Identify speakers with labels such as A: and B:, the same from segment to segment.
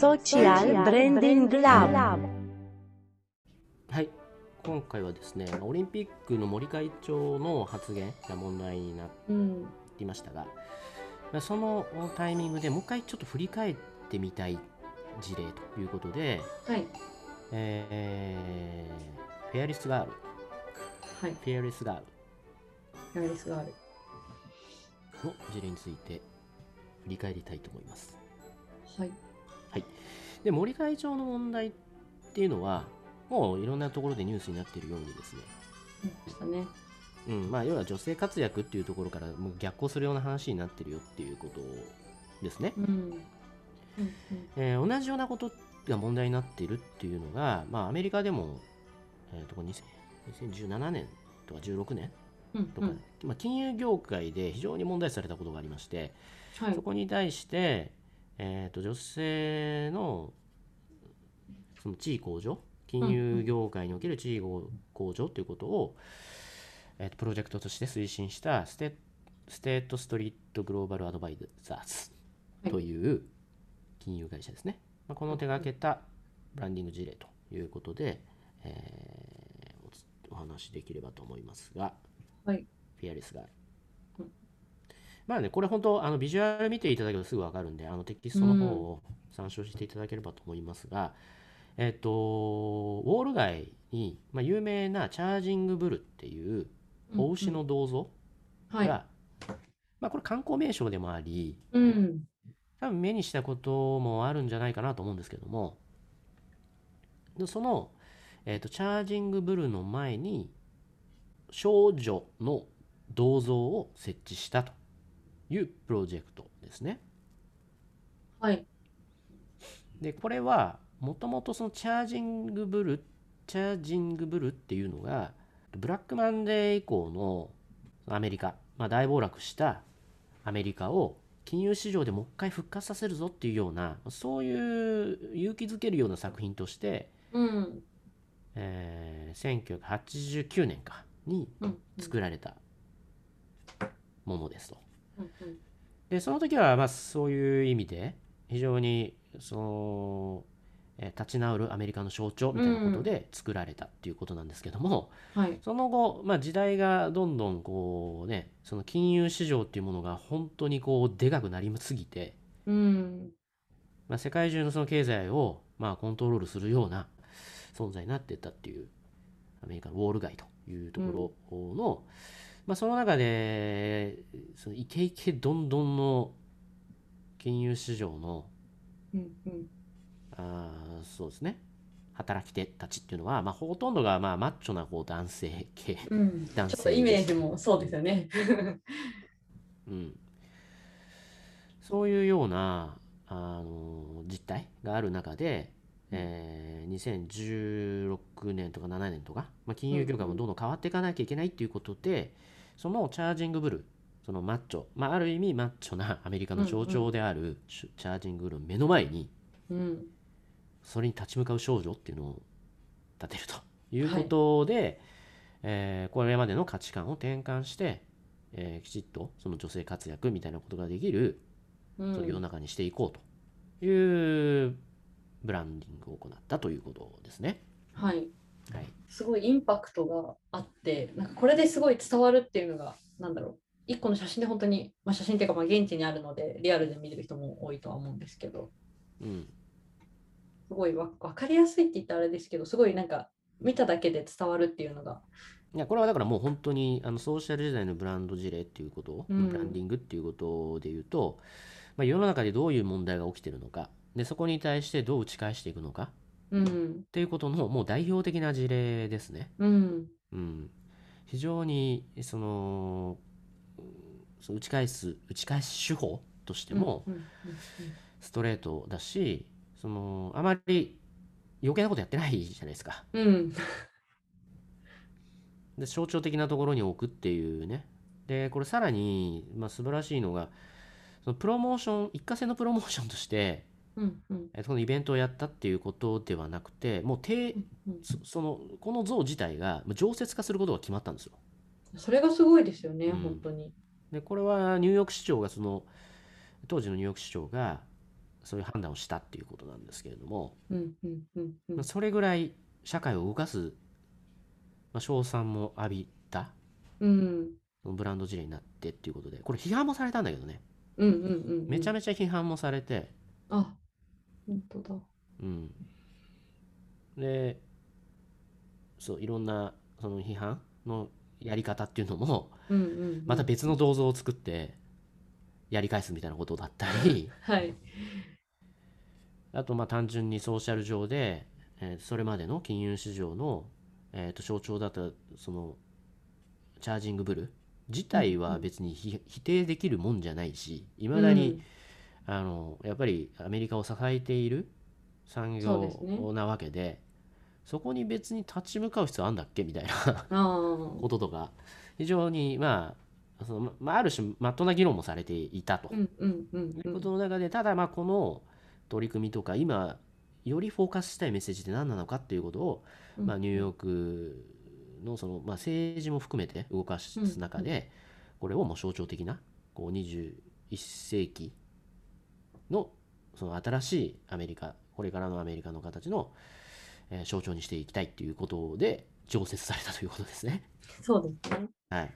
A: Social Branding Lab
B: はい今回はですねオリンピックの森会長の発言が問題になっ
C: うん。
B: ていましたがまあそのタイミングでもう一回ちょっと振り返ってみたい事例ということで、
C: はい。
B: えーフェアリスガール
C: はい。
B: フェアリスガール
C: フェアリスがある。
B: の事例について振り返りたいと思います
C: はい。
B: で森会長の問題っていうのはもういろんなところでニュースになっているようにですね
C: でしたね。
B: うんまあ、要は女性活躍っていうところからもう逆行するような話になってるよっていうことですね。
C: うん。うん
B: えー同じようなことが問題になっているっていうのが、まあ、アメリカでも、えーとこ2000 2017年とか16年
C: うん。
B: とか、
C: うん
B: まあ、金融業界で非常に問題視されたことがありまして、
C: はい
B: そ。こに対して、えー、と女性のその地位向上金融業界における地位向上ということを、えーとプロジェクトとして推進したステステートストリートグローバルアドバイザーズ
C: はい。
B: という金融会社ですね、まあ、この手がけたブランディング事例ということで、えーお話しできればと思いますが、
C: はい。
B: フェアレスがまあね、これ本当、あのビジュアル見ていただけるとすぐわかるんで、あのテキストの方を参照していただければと思いますが、えっと、ウォール街に、まあ、有名なチャージングブルっていうお牛の銅像が、
C: はい。
B: まあ、これ観光名所でもあり、
C: うん。
B: 多分目にしたこともあるんじゃないかなと思うんですけども、でその、えっと、チャージングブルの前に少女の銅像を設置したというプロジェクトですね。
C: はい。
B: でこれはもともとそのチャージングブルチャージングブルっていうのがブラックマンデー以降のアメリカ、まあ、大暴落したアメリカを金融市場でもう一回復活させるぞっていうようなそういう勇気づけるような作品として、
C: うん。
B: えー1989年かに
C: うん。
B: 作られたものですと。
C: うん。うん。
B: でその時はまあそういう意味で非常にその、えー立ち直るアメリカの象徴みたいなことで作られたっていうことなんですけども、
C: はい。
B: その後、まあ、時代がどんどんこうねその金融市場っていうものが本当にこうでかくなりすぎて、
C: うん。
B: まあ、世界中のその経済をまあコントロールするような存在になっていったっていうアメリカのウォール街というところの、まあ、その中でそのイケイケどんどんの金融市場の
C: うん。うん。
B: あーそうですね働き手たちっていうのは、まあ、ほとんどがまあマッチョなこう男性系、
C: うん。
B: 男性
C: ちょっとイメージもそうですよね。
B: うん、そういうようなあの実態がある中で、えー2016年とか7年とか、まあ、金融業界もどんどん変わっていかなきゃいけないっていうことで、そのチャージングブルそのマッチョ、まあ、ある意味マッチョなアメリカの象徴であるチチャージングブルの目の前に
C: うん。
B: それに立ち向かう少女っていうのを立てるということで、えーこれまでの価値観を転換して、えーきちっとその女性活躍みたいなことができる、
C: うん。
B: その世の中にしていこうというブランディングを行ったということですね。
C: はい。
B: はい、
C: すごいインパクトがあって、なんかこれですごい伝わるっていうのが、なんだろう。一個の写真で本当に、まあ、写真っていうかまあ現地にあるので、リアルで見れる人も多いとは思うんですけど、
B: うん。
C: すごいわ分かりやすいって言ったらあれですけど、すごいなんか見ただけで伝わるっていうのが、
B: いやこれはだからもう本当にあのソーシャル時代のブランド事例っていうこと、
C: うん。
B: ブランディングっていうことで言うと、まあ、世の中でどういう問題が起きてるのかでそこに対してどう打ち返していくのか
C: うん、
B: っていうことのもう代表的な事例ですね。
C: うん、
B: うん、非常にそのうんその打ち返す打ち返し手法としてもストレートだし、そのあまり余計なことやってないじゃないですか。
C: うん、うん、
B: で象徴的なところに置くっていうね。でこれさらに、まあ、素晴らしいのがそのプロモーション一過性のプロモーションとして
C: うん、うん、
B: えこのイベントをやったっていうことではなくてもう定
C: うん
B: そそのこの像自体が常設化することが決まったんですよ。
C: それがすごいですよね、
B: うん。
C: 本当に。
B: でこれはニューヨーク市長がその当時のニューヨーク市長がそういう判断をしたっていうことなんですけれども、
C: うんうんうんうん。
B: まあそれぐらい社会を動かす、まあ、賞賛も浴びた
C: うん。
B: そのブランド事例になってっていうことでこれ批判もされたんだけどね。
C: うんうんうんうん。
B: めちゃめちゃ批判もされて、
C: あ本当だ。
B: うん、でそういろんなその批判のやり方っていうのも
C: うんうんうん。
B: また別の銅像を作ってやり返すみたいなことだったり。
C: はい。
B: あとまあ単純にソーシャル上で、えーそれまでの金融市場の、えーと象徴だったそのチャージングブル自体は別にひ否定できるもんじゃないしいまだに、あのやっぱりアメリカを支えている産業なわけでそこに別に立ち向かう必要あんだっけみたいな こととか非常にまあそのまあ、ある種まっとうな議論もされていたと。
C: うんうんうん
B: いううんことの中でただまあこの取り組みとか今よりフォーカスしたいメッセージって何なのかっていうことを、
C: うん
B: まあ、ニューヨークのその、まあ、政治も含めて動かす中で、これをもう象徴的なこう21世紀のその新しいアメリカこれからのアメリカの形の、えー象徴にしていきたいっていうことで常設されたということですね。
C: そうですね
B: はい、
C: い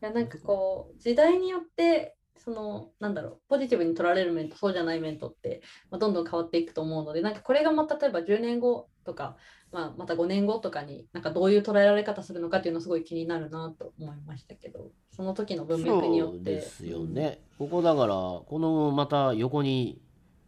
C: やなんかこう時代によってそのなんだろうポジティブに取られる面とそうじゃない面とって、まあ、どんどん変わっていくと思うのでなんかこれがまた例えば10年後とか、まあ、また5年後とかになんかどういう捉えられ方するのかっていうのすごい気になるなと思いましたけどその時の文脈によって。
B: そうですよね、ここだからこのまた横に、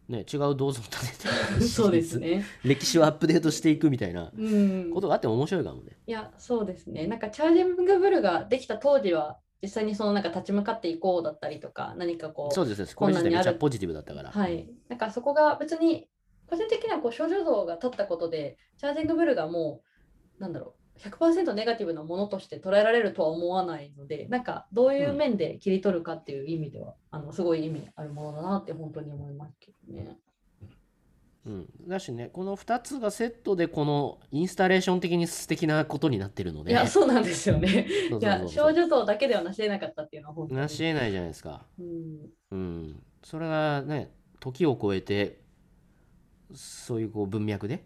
B: ね、違う銅像立て
C: そうですね。
B: 歴史をアップデートしていくみたいな
C: うん。
B: ことがあっても面白いかもね。
C: いやそうですね。なんかチャージングブルができた当時は実際にそのなんか立ち向かっていこうだったりとか何かこう
B: そうですねこれ自体めっちゃポジティブだったから。
C: はい。なんかそこが別に、個人的にはこう少女像が立ったことで、チャージングブルがもう、なんだろう、100%ネガティブなものとして捉えられるとは思わないので、なんかどういう面で切り取るかっていう意味では、あのすごい意味あるものだなって本当に思いますけどね。
B: うん、だしねこの2つがセットでこのインスタレーション的に素敵なことになってるので
C: いや、そうなんですよね。いや、少女像だけではなし得なかったっていうのは本当に。
B: なし得ないじゃないですか。
C: うん、
B: うん、それがね時を超えてそういうこう文脈で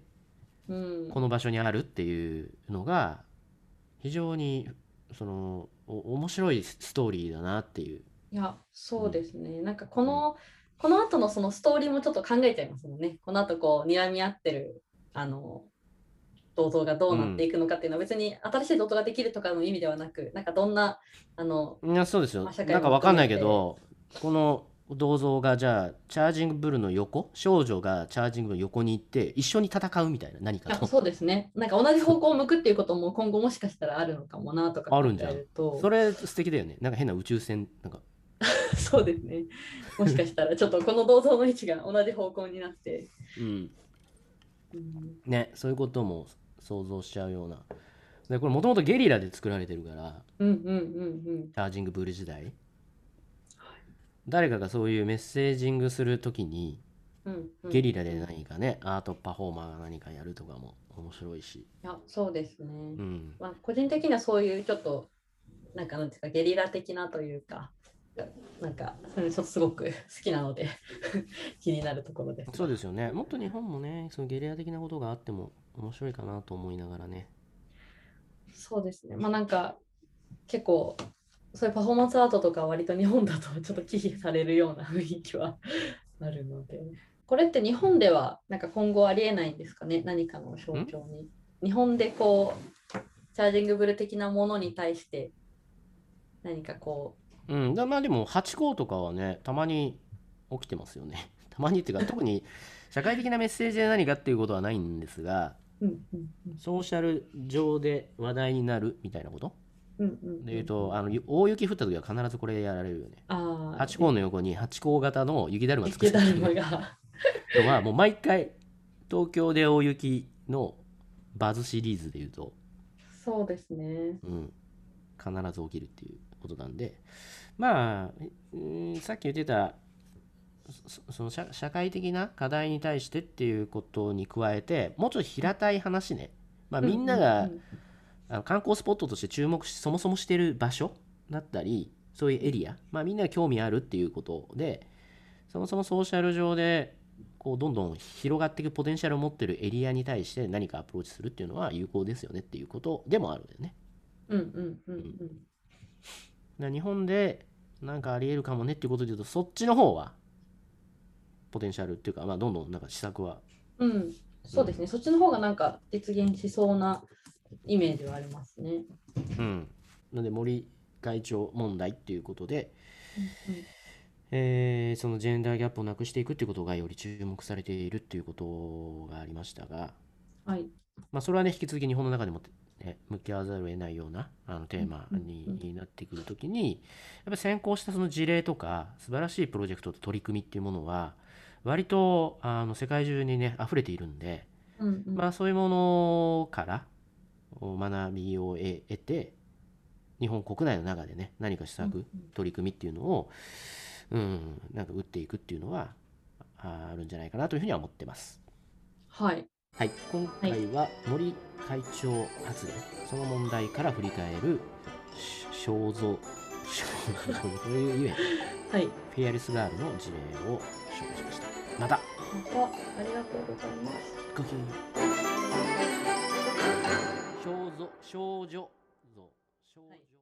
C: うん、
B: この場所にあるっていうのが非常にそのお面白いストーリーだなっていう
C: いや、そうですね。なんかこの、この後のそのストーリーもちょっと考えちゃいますもんね。この後こう、睨み合ってる、あの、銅像がどうなっていくのかっていうのは別に新しい銅像ができるとかの意味ではなく、なんかどんな、あの、
B: いやそうですよ。なんか
C: も
B: わかんないけ
C: 含
B: どこの銅像がじゃあチャージングブルの横？少女がチャージングブルの横に行って一緒に戦うみたいな何か
C: そうですね。なんか同じ方向を向くっていうことも今後もしかしたらあるのかもなとか
B: あるんじゃん。それ素敵だよね。なんか変な宇宙船なんか
C: そうですね。もしかしたらちょっとこの銅像の位置が同じ方向になって、
B: うん。
C: うん。
B: ねそういうことも想像しちゃうような。でこれもともとゲリラで作られてるから
C: うんうんうん
B: チャージングブル時代。誰かがそういうメッセージングするときに
C: うんうんうん。
B: ゲリラで何かね、アートパフォーマーが何かやるとかも面白いし、
C: いや、そうですね。
B: うん、
C: まあ、個人的にはそういうちょっと、なんかなんていうか、ゲリラ的なというか、なんか、それちょっとすごく好きなので、気になるところです。
B: そうですよねもっと日本もねそのゲリラ的なことがあっても面白いかなと思いながらね
C: そうですね。まあなんか、結構、そういうパフォーマンスアートとか割と日本だとちょっと忌避されるような雰囲気は あるので。これって日本ではなんか今後ありえないんですかね？何かの象徴に。日本でこう、チャージングブル的なものに対して何かこ
B: うん。だまあでもハチ公とかはねたまに起きてますよね。たまにっていうか 特に社会的なメッセージで何かっていうことはないんですが
C: う、うんうんうん。
B: ソーシャル上で話題になるみたいなこと？
C: うんうんうん。
B: でいうとあの大雪降った時は必ずこれやられるよね。
C: あ
B: ハチ公の横にハチ公型の雪だるま作って。
C: るまが。
B: のはもう毎回東京で大雪のバズシリーズでいうと、
C: そうですね。
B: うん、必ず起きるっていうことなんでまあ、うんさっき言ってたそその社社会的な課題に対してっていうことに加えてもうちょっと平たい話ね、まあ、みんなが、あの観光スポットとして注目しそもそもしてる場所だったりそういうエリア、まあ、みんなが興味あるっていうことでそもそもソーシャル上でこうどんどん広がっていくポテンシャルを持ってるエリアに対して何かアプローチするっていうのは有効ですよねっていうことでもあるんだよね。
C: うんうんうんうん。
B: 日本でなんかありえるかもねっていうことで言うとそっちの方はポテンシャルっていうか、まあ、どんどんなんか施策は
C: うん、そうですね、そっちの方がなんか実現しそうなイメージはありますね。
B: うんなので森会長問題っていうことで、
C: うんうん
B: えーそのジェンダーギャップをなくしていくっていうことがより注目されているっていうことがありましたが、
C: はい。
B: まあ、それはね引き続き日本の中でも、ね、向き合わざるを得ないようなあのテーマに,、なってくるときにやっぱり先行したその事例とか素晴らしいプロジェクトと取り組みっていうものは割とあの世界中にね溢れているんで、
C: うんうん
B: まあ、そういうものからお学びを得得て日本国内の中でね何か施策、
C: うん
B: 取り組みっていうのを、うん、なんか打っていくっていうのはああるんじゃないかなというふうには思ってます。
C: はい。
B: はい、今回は森会長発言、その問題から振り返るし肖像、肖像こういうゆえ
C: はい。
B: フェアリスガールの事例を紹介しました。また、
C: また、ありがとうございます。
B: ごきげんよう。少女、少女像、少女。